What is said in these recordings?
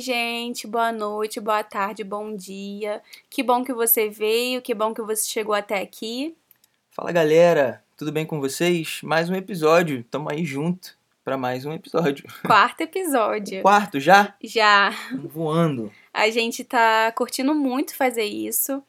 Oi, gente, boa noite, boa tarde, bom dia. Que bom que você veio, que bom que você chegou até aqui. Fala galera, tudo bem com vocês? Mais um episódio, tamo aí junto para mais um episódio. Quarto episódio. Quarto já? Já. Voando. A gente tá curtindo muito fazer isso.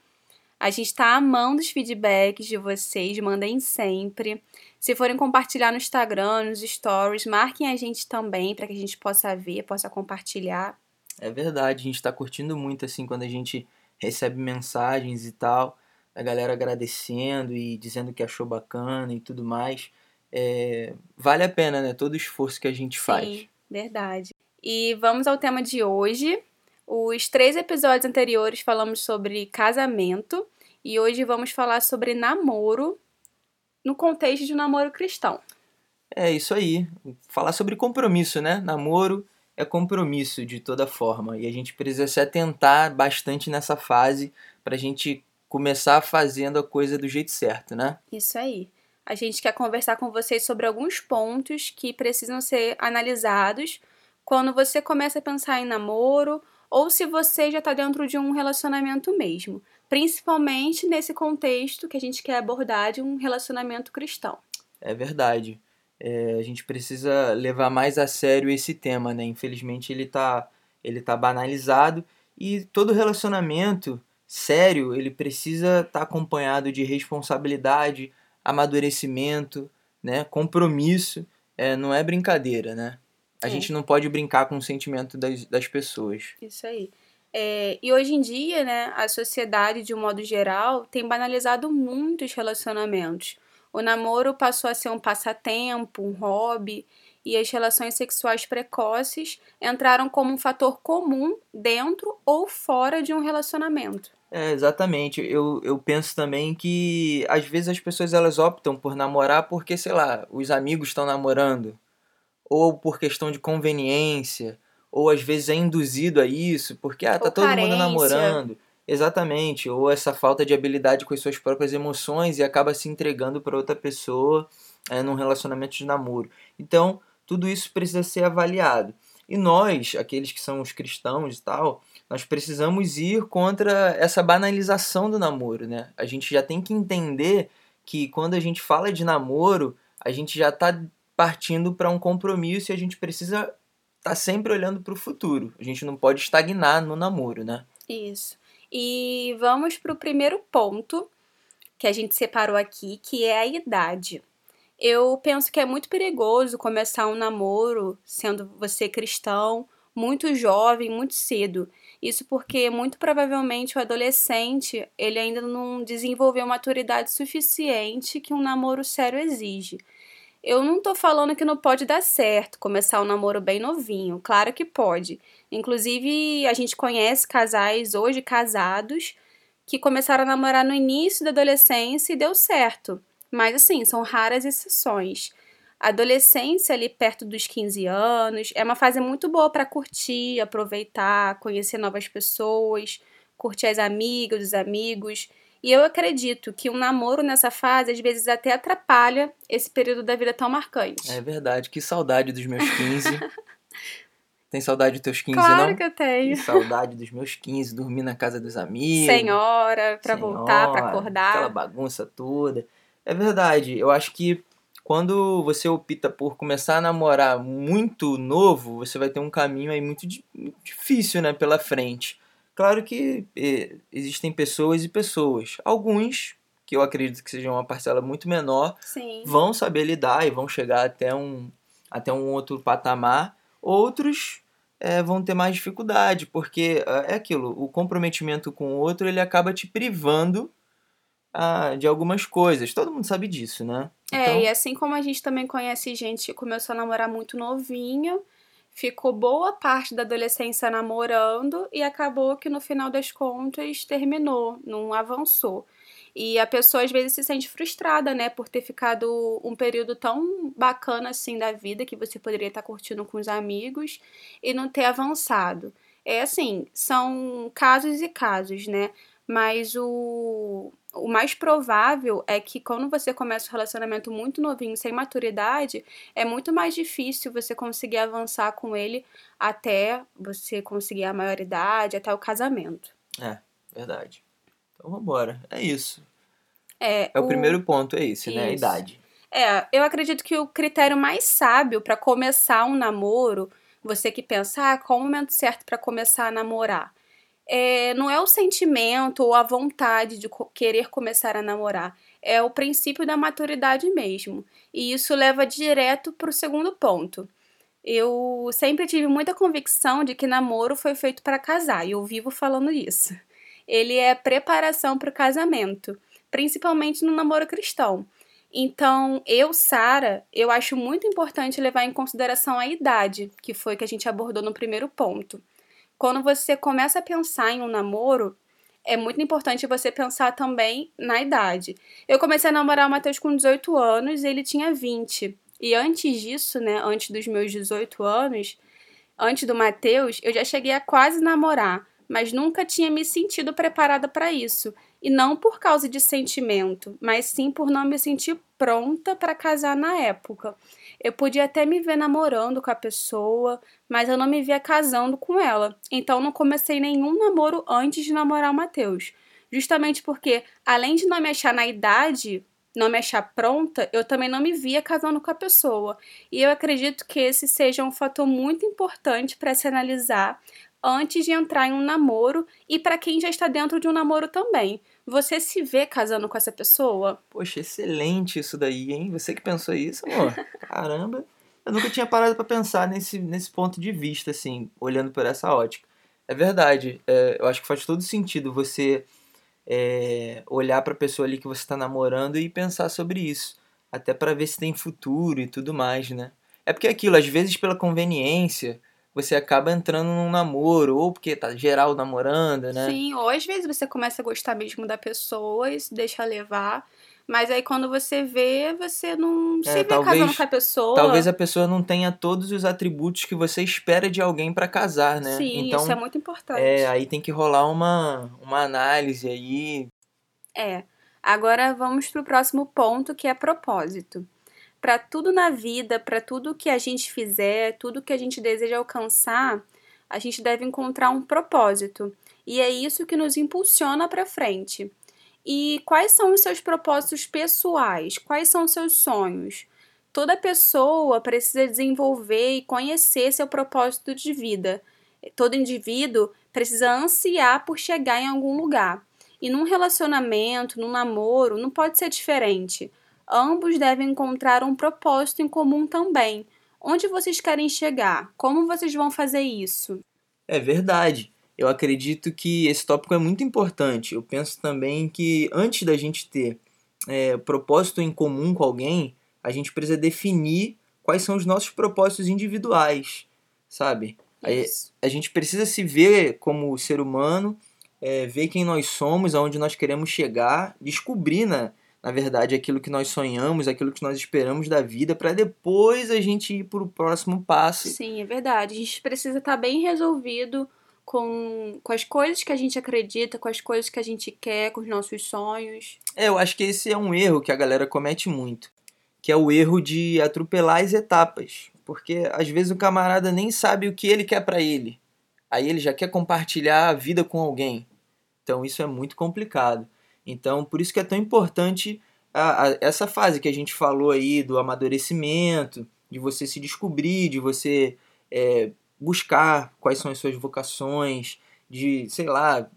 A gente tá amando os feedbacks de vocês, mandem sempre. Se forem compartilhar no Instagram, nos stories, marquem a gente também para que a gente possa ver, possa compartilhar. É verdade, a gente tá curtindo muito assim quando a gente recebe mensagens e tal, a galera agradecendo e dizendo que achou bacana e tudo mais. É, vale a pena, né? Todo o esforço que a gente faz. Sim, verdade. E vamos ao tema de hoje. Os três episódios anteriores falamos sobre casamento e hoje vamos falar sobre namoro no contexto de um namoro cristão. É isso aí. Falar sobre compromisso, né? Namoro é compromisso de toda forma e a gente precisa se atentar bastante nessa fase para a gente começar fazendo a coisa do jeito certo, né? Isso aí. A gente quer conversar com vocês sobre alguns pontos que precisam ser analisados quando você começa a pensar em namoro ou se você já está dentro de um relacionamento mesmo principalmente nesse contexto que a gente quer abordar de um relacionamento cristão. É verdade. É, a gente precisa levar mais a sério esse tema, né? Infelizmente ele está ele tá banalizado e todo relacionamento sério ele precisa estar tá acompanhado de responsabilidade, amadurecimento, né? Compromisso. É, não é brincadeira, né? A é. gente não pode brincar com o sentimento das, das pessoas. Isso aí. É, e hoje em dia, né, a sociedade, de um modo geral, tem banalizado muitos relacionamentos. O namoro passou a ser um passatempo, um hobby, e as relações sexuais precoces entraram como um fator comum dentro ou fora de um relacionamento. É, exatamente. Eu, eu penso também que às vezes as pessoas elas optam por namorar porque, sei lá, os amigos estão namorando, ou por questão de conveniência, ou às vezes é induzido a isso, porque ah, tá ou todo carência. mundo namorando. Exatamente, ou essa falta de habilidade com as suas próprias emoções e acaba se entregando para outra pessoa é, num relacionamento de namoro. Então, tudo isso precisa ser avaliado. E nós, aqueles que são os cristãos e tal, nós precisamos ir contra essa banalização do namoro, né? A gente já tem que entender que quando a gente fala de namoro, a gente já está partindo para um compromisso e a gente precisa tá sempre olhando para o futuro. A gente não pode estagnar no namoro, né? Isso. E vamos para o primeiro ponto que a gente separou aqui, que é a idade. Eu penso que é muito perigoso começar um namoro sendo você cristão, muito jovem, muito cedo. Isso porque muito provavelmente o adolescente, ele ainda não desenvolveu maturidade suficiente que um namoro sério exige. Eu não tô falando que não pode dar certo começar um namoro bem novinho. Claro que pode. Inclusive, a gente conhece casais hoje casados que começaram a namorar no início da adolescência e deu certo. Mas assim, são raras exceções. A adolescência ali perto dos 15 anos é uma fase muito boa para curtir, aproveitar, conhecer novas pessoas, curtir as amigas, os amigos. E eu acredito que um namoro nessa fase às vezes até atrapalha esse período da vida tão marcante. É verdade, que saudade dos meus 15. Tem saudade dos teus 15, claro não? Claro que eu tenho. Que saudade dos meus 15, dormir na casa dos amigos. Senhora, pra voltar, pra acordar. Aquela bagunça toda. É verdade, eu acho que quando você opta por começar a namorar muito novo, você vai ter um caminho aí muito difícil, né, pela frente. Claro que eh, existem pessoas e pessoas. Alguns, que eu acredito que sejam uma parcela muito menor, Sim. vão saber lidar e vão chegar até um, até um outro patamar. Outros é, vão ter mais dificuldade, porque é aquilo, o comprometimento com o outro ele acaba te privando ah, de algumas coisas. Todo mundo sabe disso, né? É, então... e assim como a gente também conhece gente que começou a namorar muito novinho ficou boa parte da adolescência namorando e acabou que no final das contas terminou, não avançou. E a pessoa às vezes se sente frustrada, né, por ter ficado um período tão bacana assim da vida que você poderia estar curtindo com os amigos e não ter avançado. É assim, são casos e casos, né? Mas o, o mais provável é que quando você começa um relacionamento muito novinho, sem maturidade, é muito mais difícil você conseguir avançar com ele até você conseguir a maioridade, até o casamento. É, verdade. Então vambora. É isso. É, É o, primeiro ponto, é esse, né? A Isso. idade. É, eu acredito que o critério mais sábio para começar um namoro, você que pensa, ah, qual o momento certo para começar a namorar? É, não é o sentimento ou a vontade de co- querer começar a namorar, é o princípio da maturidade mesmo. E isso leva direto para o segundo ponto. Eu sempre tive muita convicção de que namoro foi feito para casar, e eu vivo falando isso. Ele é preparação para o casamento, principalmente no namoro cristão. Então, eu, Sara, eu acho muito importante levar em consideração a idade, que foi que a gente abordou no primeiro ponto. Quando você começa a pensar em um namoro, é muito importante você pensar também na idade. Eu comecei a namorar o Matheus com 18 anos ele tinha 20. E antes disso, né, antes dos meus 18 anos, antes do Matheus, eu já cheguei a quase namorar, mas nunca tinha me sentido preparada para isso. E não por causa de sentimento, mas sim por não me sentir pronta para casar na época. Eu podia até me ver namorando com a pessoa, mas eu não me via casando com ela. Então não comecei nenhum namoro antes de namorar o Matheus. Justamente porque, além de não me achar na idade, não me achar pronta, eu também não me via casando com a pessoa. E eu acredito que esse seja um fator muito importante para se analisar antes de entrar em um namoro e para quem já está dentro de um namoro também. Você se vê casando com essa pessoa? Poxa, excelente isso daí, hein? Você que pensou isso, amor? Caramba. Eu nunca tinha parado pra pensar nesse, nesse ponto de vista, assim, olhando por essa ótica. É verdade. é, eu acho que faz todo sentido você é, olhar pra pessoa ali que você tá namorando e pensar sobre isso. Até pra ver se tem futuro e tudo mais, né? É porque é aquilo, às vezes pela conveniência, você acaba entrando num namoro, ou porque tá geral namorando, né? Sim, ou às vezes você começa a gostar mesmo da pessoa e se deixa levar. Mas aí quando você vê, você não se vê É, talvez- casando com a pessoa. Talvez a pessoa não tenha todos os atributos que você espera de alguém pra casar, né? Sim, então, isso é muito importante. é, aí tem que rolar uma, uma análise aí. É. Agora vamos pro próximo ponto, que é propósito. Para tudo na vida, para tudo que a gente fizer, tudo que a gente deseja alcançar, a gente deve encontrar um propósito. E é isso que nos impulsiona para frente. E quais são os seus propósitos pessoais? Quais são os seus sonhos? Toda pessoa precisa desenvolver e conhecer seu propósito de vida. Todo indivíduo precisa ansiar por chegar em algum lugar. E num relacionamento, num namoro, não pode ser diferente. Ambos devem encontrar um propósito em comum também. Onde vocês querem chegar? Como vocês vão fazer isso? É verdade. Eu acredito que esse tópico é muito importante. Eu penso também que antes da gente ter é, propósito em comum com alguém, a gente precisa definir quais são os nossos propósitos individuais, sabe? Isso. a gente precisa se ver como ser humano, é, ver quem nós somos, aonde nós queremos chegar, descobrir, na, na verdade, aquilo que nós sonhamos, aquilo que nós esperamos da vida, para depois a gente ir para o próximo passo. Sim, é verdade. A gente precisa estar bem resolvido com, com as coisas que a gente acredita, com as coisas que a gente quer, com os nossos sonhos. É, eu acho que esse é um erro que a galera comete muito, que é o erro de atropelar as etapas, porque às vezes o camarada nem sabe o que ele quer para ele. Aí ele já quer compartilhar a vida com alguém. Então isso é muito complicado. Então por isso que é tão importante a- a- essa fase que a gente falou aí do amadurecimento, de você se descobrir, de você é, buscar quais são as suas vocações, de sei lá,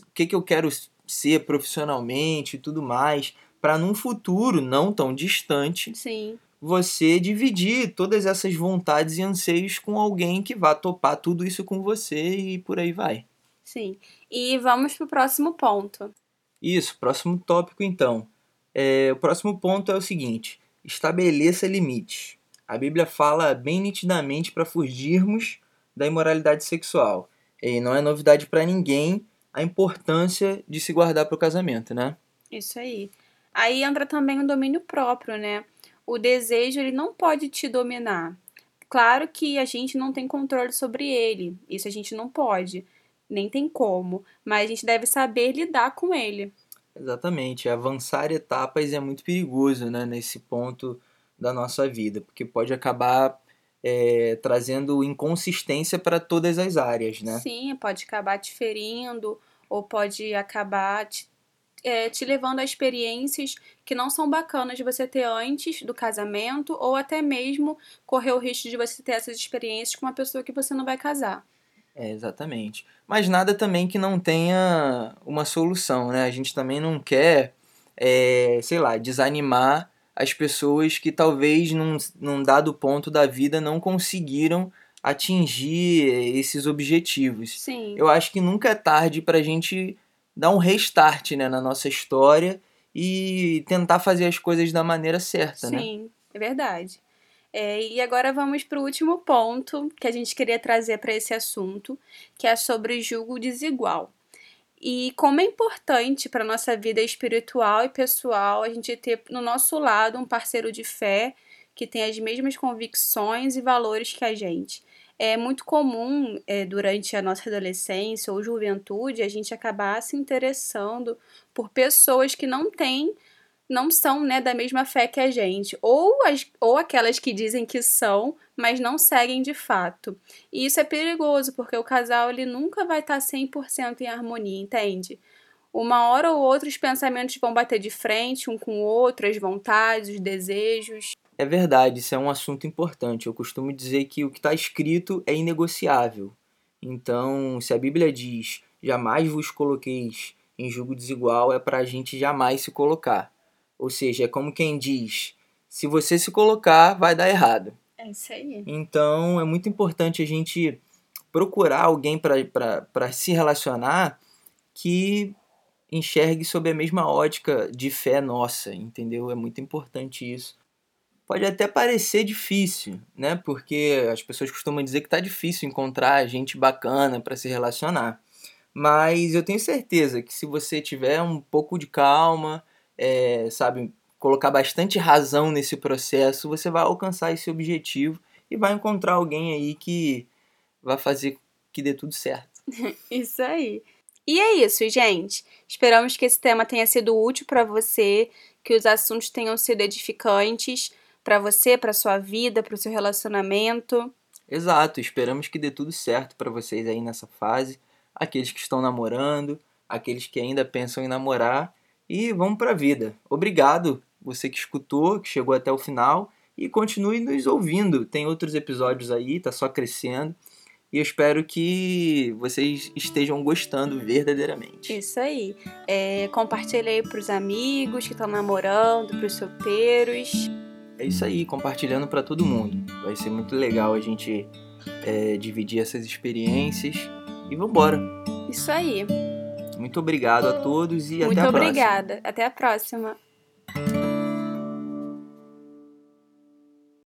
o que, que eu quero ser profissionalmente e tudo mais, para num futuro não tão distante Sim, você dividir todas essas vontades e anseios com alguém que vá topar tudo isso com você e por aí vai. sim. E vamos pro próximo ponto. Isso, próximo tópico então. É, o próximo ponto é o seguinte: estabeleça limites. A Bíblia fala bem nitidamente para fugirmos da imoralidade sexual. E não é novidade para ninguém a importância de se guardar para o casamento, né? Isso aí. Aí entra também o domínio próprio, né? O desejo, ele não pode te dominar. Claro que a gente não tem controle sobre ele, isso a gente não pode. Nem tem como, mas a gente deve saber lidar com ele. Exatamente, avançar etapas é muito perigoso, né, nesse ponto da nossa vida, porque pode acabar é, trazendo inconsistência para todas as áreas, né? Sim, pode acabar te ferindo ou pode acabar te, é, te levando a experiências que não são bacanas de você ter antes do casamento ou até mesmo correr o risco de você ter essas experiências com uma pessoa que você não vai casar. É, exatamente. Mas nada também que não tenha uma solução, né? A gente também não quer, é, sei lá, desanimar as pessoas que talvez num, num dado ponto da vida não conseguiram atingir esses objetivos. Sim. Eu acho que nunca é tarde para a gente dar um restart né, na nossa história e tentar fazer as coisas da maneira certa, Sim, né? Sim, é verdade. É, e agora vamos para o último ponto que a gente queria trazer para esse assunto, que é sobre julgo desigual. E como é importante para nossa vida espiritual e pessoal a gente ter no nosso lado um parceiro de fé que tem as mesmas convicções e valores que a gente. É muito comum é, durante a nossa adolescência ou juventude a gente acabar se interessando por pessoas que não têm não são né, da mesma fé que a gente, ou, as, ou aquelas que dizem que são, mas não seguem de fato. E isso é perigoso, porque o casal ele nunca vai estar 100% em harmonia, entende? Uma hora ou outra os pensamentos vão bater de frente um com o outro, as vontades, os desejos. É verdade, isso é um assunto importante. Eu costumo dizer que o que está escrito é inegociável. Então, se a Bíblia diz jamais vos coloqueis em julgo desigual, é para a gente jamais se colocar. Ou seja, é como quem diz: se você se colocar, vai dar errado. É isso aí. Então é muito importante a gente procurar alguém para se relacionar que enxergue sob a mesma ótica de fé nossa, entendeu? É muito importante isso. Pode até parecer difícil, né? Porque as pessoas costumam dizer que tá difícil encontrar gente bacana para se relacionar. Mas eu tenho certeza que se você tiver um pouco de calma, é, sabe, colocar bastante razão nesse processo, você vai alcançar esse objetivo e vai encontrar alguém aí que vai fazer que dê tudo certo. isso aí. E é isso, gente. Esperamos que esse tema tenha sido útil para você, que os assuntos tenham sido edificantes para você, para sua vida, para o seu relacionamento. Exato. Esperamos que dê tudo certo para vocês aí nessa fase, aqueles que estão namorando, aqueles que ainda pensam em namorar e vamos para a vida. Obrigado você que escutou, que chegou até o final e continue nos ouvindo. Tem outros episódios aí, tá só crescendo. E eu espero que vocês estejam gostando verdadeiramente. Isso aí. É, compartilhe aí pros amigos que estão namorando, pros solteiros. É isso aí, compartilhando para todo mundo. Vai ser muito legal a gente é, dividir essas experiências. E vambora. Isso aí. Muito obrigado a todos e Muito até a obrigada. próxima. Até a próxima.